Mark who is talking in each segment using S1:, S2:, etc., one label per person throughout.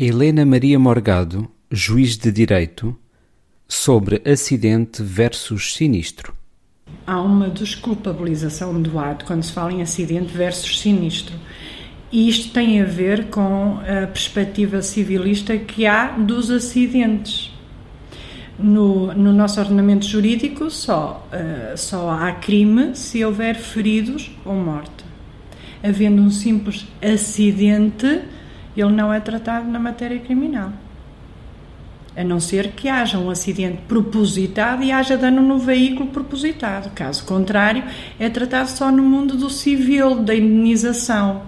S1: Helena Maria Morgado, juiz de direito, sobre acidente versus sinistro.
S2: Há uma desculpabilização do ato quando se fala em acidente versus sinistro. E isto tem a ver com a perspectiva civilista que há dos acidentes. No, no nosso ordenamento jurídico, só, uh, só há crime se houver feridos ou morte. Havendo um simples acidente, ele não é tratado na matéria criminal. A não ser que haja um acidente propositado e haja dano no veículo propositado. Caso contrário, é tratado só no mundo do civil, da indenização.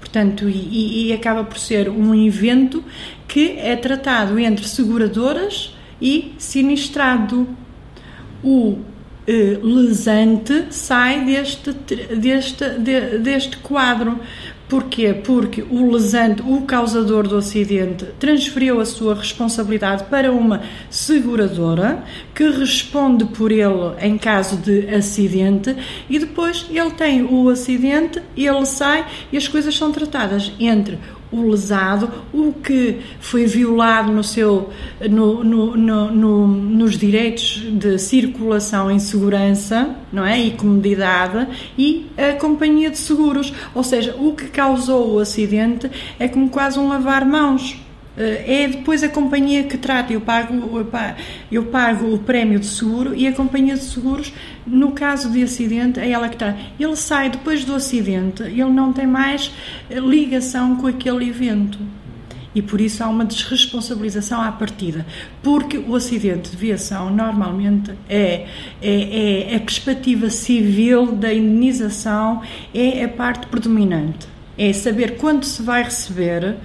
S2: Portanto, e, e acaba por ser um evento que é tratado entre seguradoras e sinistrado. O eh, lesante sai deste, deste, de, deste quadro. Porquê? Porque o lesante, o causador do acidente, transferiu a sua responsabilidade para uma seguradora que responde por ele em caso de acidente e depois ele tem o acidente, ele sai e as coisas são tratadas entre o lesado, o que foi violado no seu, no, no, no, nos direitos de circulação em segurança não é? e comodidade e a companhia de seguros. Ou seja, o que causou o acidente é como quase um lavar mãos eh, é depois a companhia que trata. Eu pago, eu pago o prémio de seguro e a companhia de seguros, no caso de acidente, é ela que trata. Ele sai depois do acidente, ele não tem mais ligação com aquele evento. E por isso há uma desresponsabilização à partida. Porque o acidente de viação, normalmente, é, é, é a perspectiva civil da indenização, é a parte predominante é saber quanto se vai receber,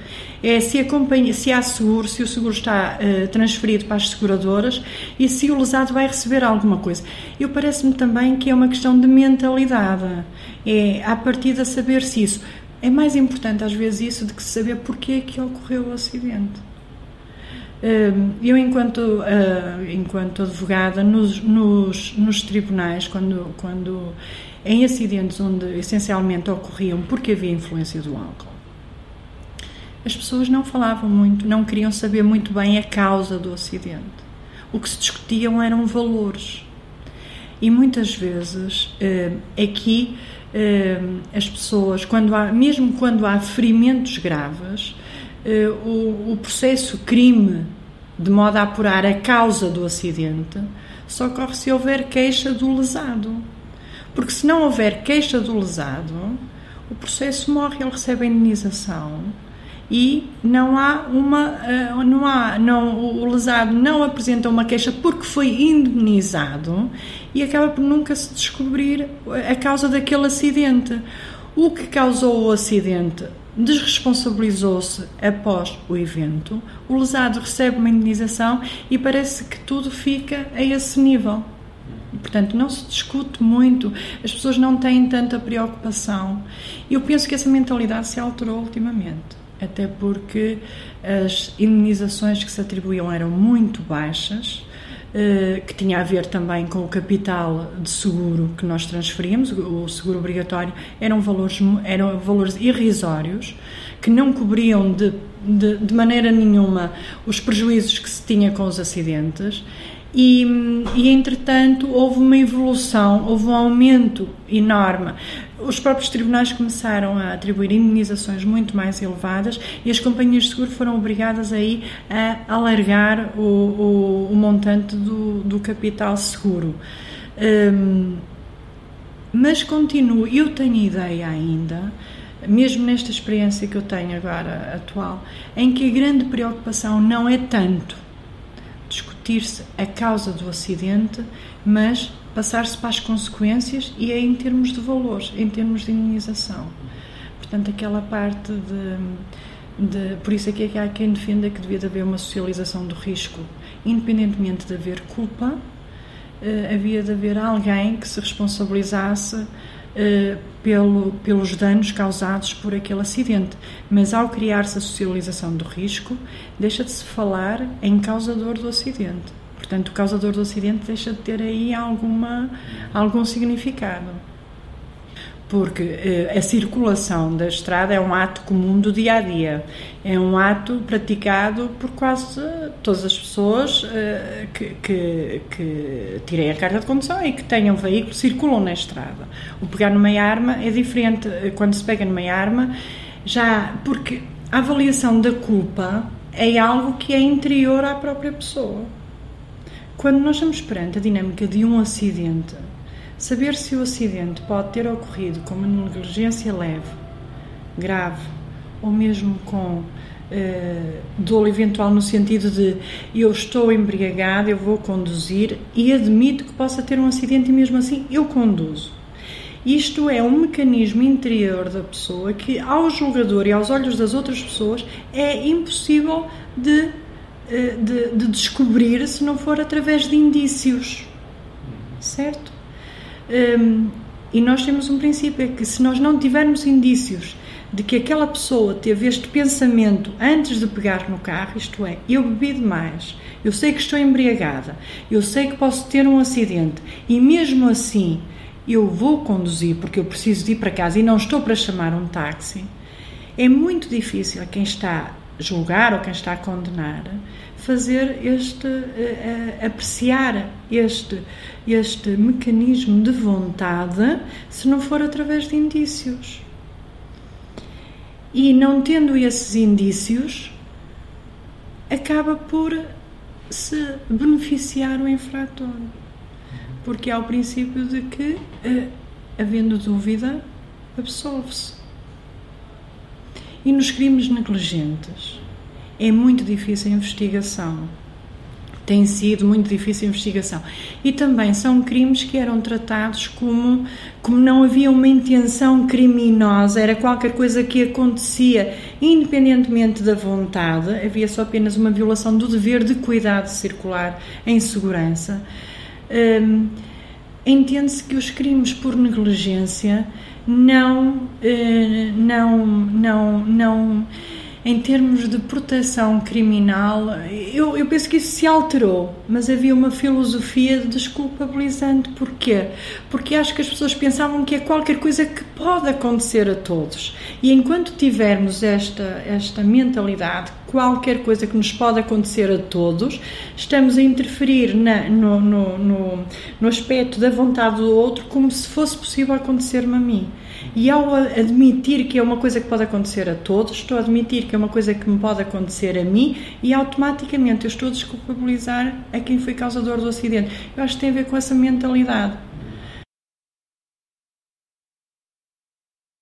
S2: é se a companhia, se há seguro, se o seguro está uh, transferido para as seguradoras e se o lesado vai receber alguma coisa. Eu parece-me também que é uma questão de mentalidade. É a partir de saber se isso é mais importante às vezes isso do que saber porque é que ocorreu o acidente. Ehm, eu, enquanto, eh, enquanto advogada, nos, nos, nos tribunais, quando, quando em acidentes onde essencialmente ocorriam porque havia influência do álcool. As pessoas não falavam muito, não queriam saber muito bem a causa do acidente. O que se discutiam eram valores. E muitas vezes eh, aqui eh, as pessoas, quando há, mesmo quando há ferimentos graves, eh, o, o processo crime de modo a apurar a causa do acidente só ocorre se houver queixa do lesado. Porque se não houver queixa do lesado, o processo morre, ele recebe a indenização e não há uma eh, não há não o lesado não apresenta uma queixa porque foi indemnizado e acaba por nunca se descobrir a causa daquele acidente. O que causou o acidente desresponsabilizou-se após o evento. O lesado recebe uma indenização e parece que tudo fica a esse nível Portanto, não se discute muito, as pessoas não têm tanta preocupação. Eu penso que essa mentalidade se alterou ultimamente, até porque as indenizações que se atribuíam eram muito baixas, eh, que tinha a ver também com o capital de seguro que nós transferíamos, o seguro obrigatório, eram valores, eram valores irrisórios, que não cobriam de, de, de maneira nenhuma os prejuízos que se tinha com os acidentes e, e, entretanto houve uma evolução, houve um aumento enorme. Os próprios tribunais começaram a atribuir indenizações muito mais elevadas e as companhias de seguro foram obrigadas aí a alargar o, o, o montante do, do, capital seguro. Um, mas continuo, eu tenho ideia ainda, mesmo nesta experiência que eu tenho agora atual, em que a grande preocupação não é tanto discutir-se a causa do acidente, mas passar-se para as consequências e é em termos de valores, em termos de indenização. Portanto, aquela parte de, de por isso é que há quem defenda que devia de haver uma socialização do risco, independentemente de haver culpa, eh, havia de haver alguém que se responsabilizasse eh, pelo, pelos danos causados por aquele acidente. Mas ao criar-se a socialização do risco, deixa de se falar em causador do acidente. Portanto, o causador do acidente deixa de ter aí alguma, algum significado. Porque eh, a circulação da estrada é um ato comum do dia a dia, é um ato praticado por quase todas as pessoas eh, que, que, que tirem a carta de condução e que tenham veículo, circulam na estrada. O pegar numa arma é diferente quando se pega numa arma, já porque a avaliação da culpa é algo que é interior à própria pessoa. Quando nós estamos perante a dinâmica de um acidente, Saber se o acidente pode ter ocorrido com uma negligência leve, grave ou mesmo com uh, dolo eventual no sentido de eu estou embriagado, eu vou conduzir e admito que possa ter um acidente e mesmo assim eu conduzo. Isto é um mecanismo interior da pessoa que, ao julgador e aos olhos das outras pessoas, é impossível de, eh, de, de descobrir se não for através de indícios. Certo? Um, e nós temos um princípio, é que se nós não tivermos indícios de que aquela pessoa teve este pensamento antes de pegar no carro, isto é, eu bebi demais, eu sei que estou embriagada, eu sei que posso ter um acidente e mesmo assim eu vou conduzir porque eu preciso de ir para casa e não estou para chamar um táxi, é muito difícil a quem está julgar ou quem está a condenar fazer este, uh, apreciar este, este mecanismo de vontade se não for através de indícios. E não tendo esses indícios, acaba por se beneficiar o infrator. Porque há o princípio de que, uh, havendo dúvida, absolve-se. E nos crimes negligentes, é muito difícil a investigação. Tem sido muito difícil a investigação. E também são crimes que eram tratados como, como não havia uma intenção criminosa, era qualquer coisa que acontecia independentemente da vontade, havia só apenas uma violação do dever de cuidado circular em segurança. Hum, Entende-se que os crimes por negligência não, eh, não, não, não em termos de proteção criminal, eu, eu penso que isso se alterou, mas havia uma filosofia desculpabilizante. Porquê? Porque acho que as pessoas pensavam que é qualquer coisa que pode acontecer a todos. E enquanto tivermos esta, esta mentalidade, qualquer coisa que nos pode acontecer a todos, estamos a interferir na, no, no, no, no aspecto da vontade do outro como se fosse possível acontecer-me a mim. E ao admitir que é uma coisa que pode acontecer a todos, estou a admitir que é uma coisa que me pode acontecer a mim e automaticamente eu estou a desculpabilizar a quem foi causador do acidente. Eu acho que tem a ver com essa mentalidade.